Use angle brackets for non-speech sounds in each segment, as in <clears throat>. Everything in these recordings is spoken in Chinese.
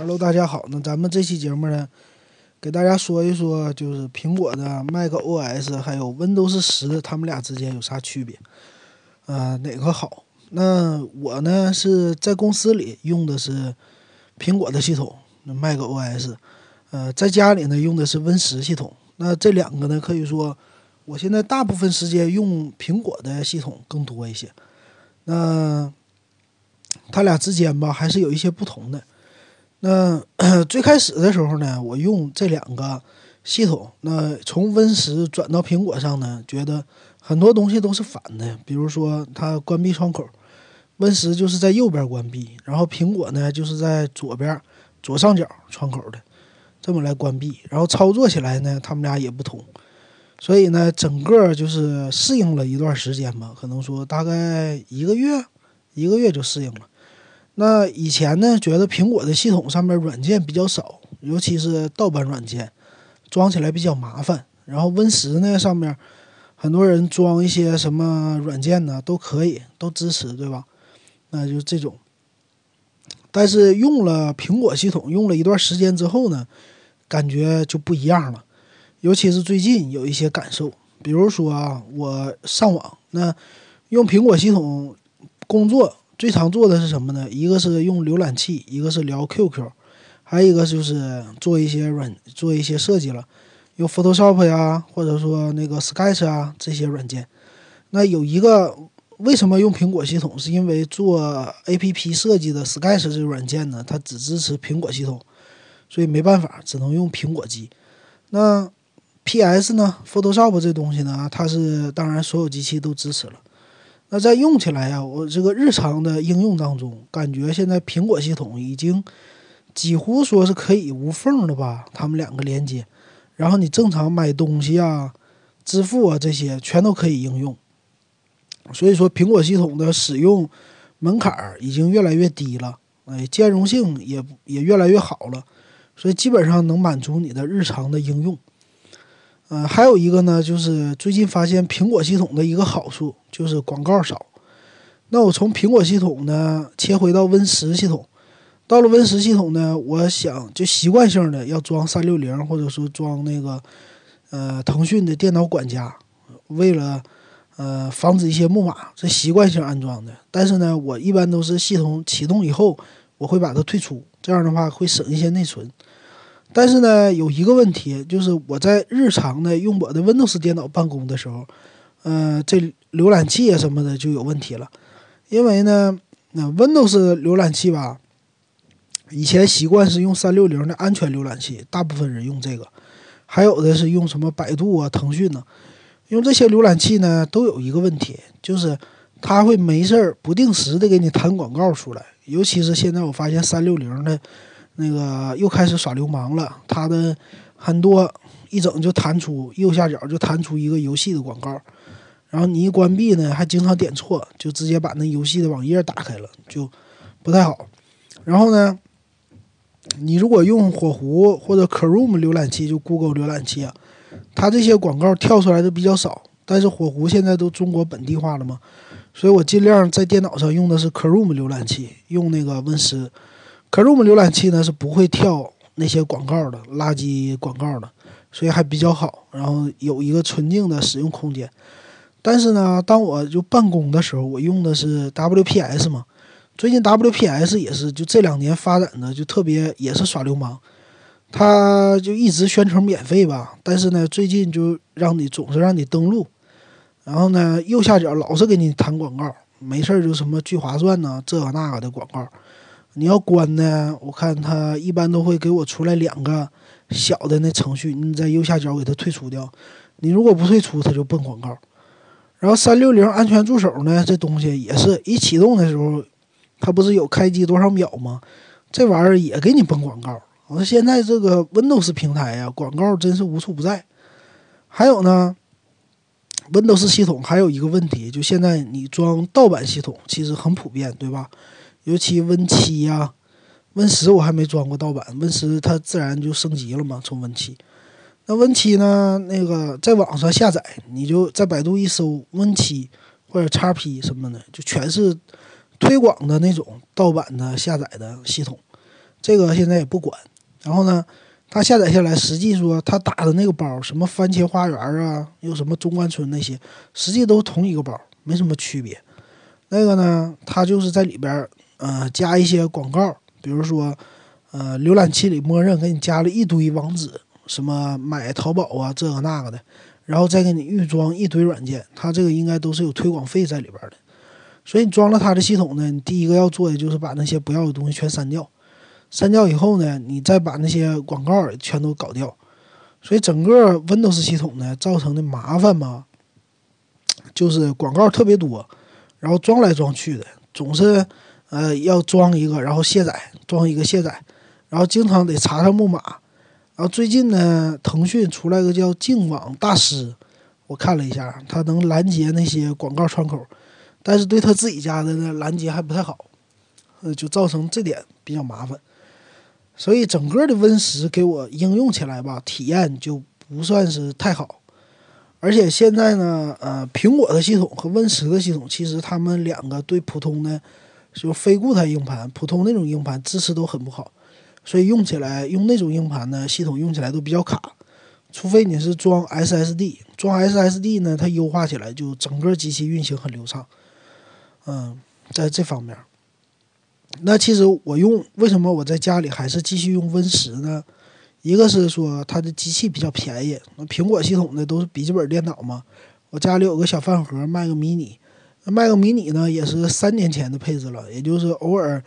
Hello，大家好。那咱们这期节目呢，给大家说一说，就是苹果的 Mac OS 还有 Windows 十，它们俩之间有啥区别？呃，哪个好？那我呢是在公司里用的是苹果的系统那，Mac OS。呃，在家里呢用的是 Win 十系统。那这两个呢，可以说我现在大部分时间用苹果的系统更多一些。那它俩之间吧，还是有一些不同的。那 <clears throat> 最开始的时候呢，我用这两个系统，那从 Win 十转到苹果上呢，觉得很多东西都是反的。比如说，它关闭窗口，Win 十就是在右边关闭，然后苹果呢就是在左边左上角窗口的这么来关闭。然后操作起来呢，他们俩也不同。所以呢，整个就是适应了一段时间吧，可能说大概一个月，一个月就适应了。那以前呢，觉得苹果的系统上面软件比较少，尤其是盗版软件，装起来比较麻烦。然后 Win 十呢上面，很多人装一些什么软件呢都可以，都支持，对吧？那就这种。但是用了苹果系统用了一段时间之后呢，感觉就不一样了。尤其是最近有一些感受，比如说啊，我上网那用苹果系统工作。最常做的是什么呢？一个是用浏览器，一个是聊 QQ，还有一个就是做一些软做一些设计了，用 Photoshop 呀，或者说那个 Sketch 啊这些软件。那有一个为什么用苹果系统？是因为做 APP 设计的 Sketch 这个软件呢，它只支持苹果系统，所以没办法，只能用苹果机。那 PS 呢？Photoshop 这东西呢，它是当然所有机器都支持了。那在用起来呀，我这个日常的应用当中，感觉现在苹果系统已经几乎说是可以无缝的吧，他们两个连接，然后你正常买东西啊、支付啊这些全都可以应用。所以说，苹果系统的使用门槛已经越来越低了，哎，兼容性也也越来越好了，所以基本上能满足你的日常的应用。呃，还有一个呢，就是最近发现苹果系统的一个好处就是广告少。那我从苹果系统呢切回到 Win 十系统，到了 Win 十系统呢，我想就习惯性的要装三六零，或者说装那个呃腾讯的电脑管家，为了呃防止一些木马，这习惯性安装的。但是呢，我一般都是系统启动以后，我会把它退出，这样的话会省一些内存。但是呢，有一个问题，就是我在日常的用我的 Windows 电脑办公的时候，呃，这浏览器啊什么的就有问题了。因为呢，那 Windows 浏览器吧，以前习惯是用三六零的安全浏览器，大部分人用这个，还有的是用什么百度啊、腾讯呢，用这些浏览器呢，都有一个问题，就是它会没事儿不定时的给你弹广告出来，尤其是现在我发现三六零的。那个又开始耍流氓了，它的很多一整就弹出右下角就弹出一个游戏的广告，然后你一关闭呢，还经常点错，就直接把那游戏的网页打开了，就不太好。然后呢，你如果用火狐或者 Chrome 浏览器，就 Google 浏览器啊，它这些广告跳出来的比较少。但是火狐现在都中国本地化了嘛，所以我尽量在电脑上用的是 Chrome 浏览器，用那个 Win 十。Chrome 浏览器呢是不会跳那些广告的垃圾广告的，所以还比较好。然后有一个纯净的使用空间。但是呢，当我就办公的时候，我用的是 WPS 嘛。最近 WPS 也是就这两年发展的就特别也是耍流氓，他就一直宣称免费吧，但是呢，最近就让你总是让你登录，然后呢，右下角老是给你弹广告，没事儿就什么聚划算呐，这个那个的广告。你要关呢，我看它一般都会给我出来两个小的那程序，你在右下角给它退出掉。你如果不退出，它就蹦广告。然后三六零安全助手呢，这东西也是一启动的时候，它不是有开机多少秒吗？这玩意儿也给你蹦广告。我说现在这个 Windows 平台呀，广告真是无处不在。还有呢，Windows 系统还有一个问题，就现在你装盗版系统其实很普遍，对吧？尤其 Win 七呀，Win 十我还没装过盗版，Win 十它自然就升级了嘛，从 Win 七。那 Win 七呢？那个在网上下载，你就在百度一搜 Win 七或者 XP 什么的，就全是推广的那种盗版的下载的系统。这个现在也不管。然后呢，它下载下来，实际说它打的那个包，什么番茄花园啊，又什么中关村那些，实际都同一个包，没什么区别。那个呢，它就是在里边呃加一些广告，比如说呃浏览器里默认给你加了一堆网址，什么买淘宝啊这个那个的，然后再给你预装一堆软件，它这个应该都是有推广费在里边的。所以你装了它的系统呢，你第一个要做的就是把那些不要的东西全删掉。删掉以后呢，你再把那些广告全都搞掉，所以整个 Windows 系统呢造成的麻烦嘛，就是广告特别多，然后装来装去的，总是呃要装一个，然后卸载，装一个卸载，然后经常得查查木马。然后最近呢，腾讯出来个叫净网大师，我看了一下，它能拦截那些广告窗口，但是对他自己家的呢拦截还不太好，呃，就造成这点比较麻烦。所以整个的 Win 十给我应用起来吧，体验就不算是太好。而且现在呢，呃，苹果的系统和 Win 十的系统，其实他们两个对普通的就非固态硬盘、普通那种硬盘支持都很不好，所以用起来用那种硬盘呢，系统用起来都比较卡。除非你是装 SSD，装 SSD 呢，它优化起来就整个机器运行很流畅。嗯，在这方面。那其实我用为什么我在家里还是继续用 Win 十呢？一个是说它的机器比较便宜，那苹果系统的都是笔记本电脑嘛。我家里有个小饭盒卖个迷你那 Mac mini 呢也是三年前的配置了，也就是偶尔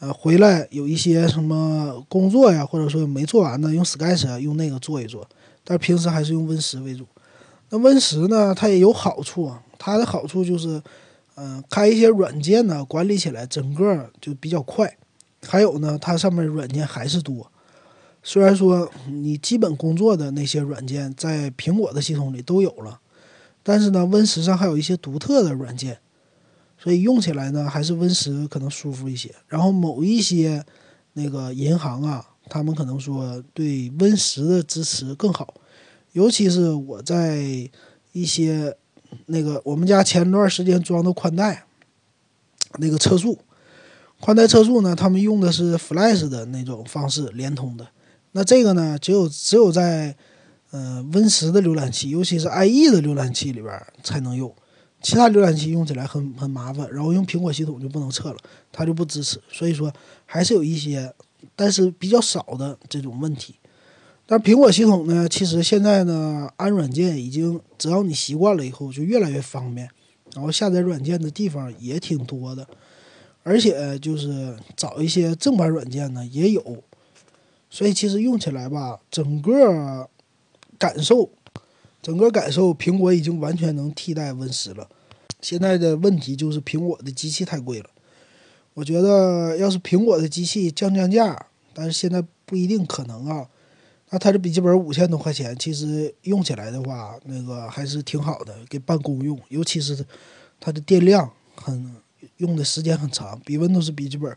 呃回来有一些什么工作呀，或者说没做完的，用 Sketch 用那个做一做，但平时还是用 Win 十为主。那 Win 十呢，它也有好处啊，它的好处就是。嗯，开一些软件呢，管理起来整个就比较快。还有呢，它上面软件还是多。虽然说你基本工作的那些软件在苹果的系统里都有了，但是呢，Win 十上还有一些独特的软件，所以用起来呢还是 Win 十可能舒服一些。然后某一些那个银行啊，他们可能说对 Win 十的支持更好，尤其是我在一些。那个我们家前段时间装的宽带，那个测速，宽带测速呢，他们用的是 Flash 的那种方式连通的。那这个呢，只有只有在呃 Win 十的浏览器，尤其是 IE 的浏览器里边才能用，其他浏览器用起来很很麻烦。然后用苹果系统就不能测了，它就不支持。所以说还是有一些，但是比较少的这种问题。但苹果系统呢，其实现在呢，安软件已经，只要你习惯了以后，就越来越方便，然后下载软件的地方也挺多的，而且就是找一些正版软件呢也有，所以其实用起来吧，整个感受，整个感受，苹果已经完全能替代 Win 十了。现在的问题就是苹果的机器太贵了，我觉得要是苹果的机器降降价，但是现在不一定可能啊。那它这笔记本五千多块钱，其实用起来的话，那个还是挺好的，给办公用。尤其是它的电量很用的时间很长，比 Windows 笔记本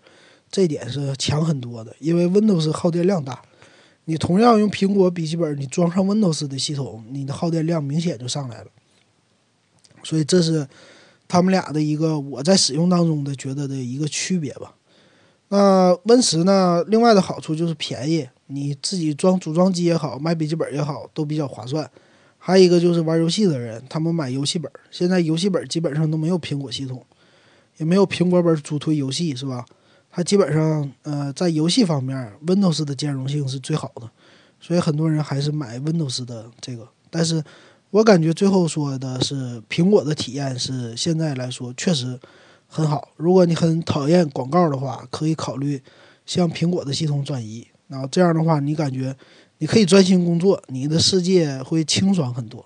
这点是强很多的。因为 Windows 耗电量大，你同样用苹果笔记本，你装上 Windows 的系统，你的耗电量明显就上来了。所以这是他们俩的一个我在使用当中的觉得的一个区别吧。那 Win 十呢？另外的好处就是便宜，你自己装组装机也好，买笔记本也好，都比较划算。还有一个就是玩游戏的人，他们买游戏本，现在游戏本基本上都没有苹果系统，也没有苹果本主推游戏，是吧？它基本上，呃，在游戏方面，Windows 的兼容性是最好的，所以很多人还是买 Windows 的这个。但是我感觉最后说的是，苹果的体验是现在来说确实。很好，如果你很讨厌广告的话，可以考虑向苹果的系统转移。然后这样的话，你感觉你可以专心工作，你的世界会清爽很多。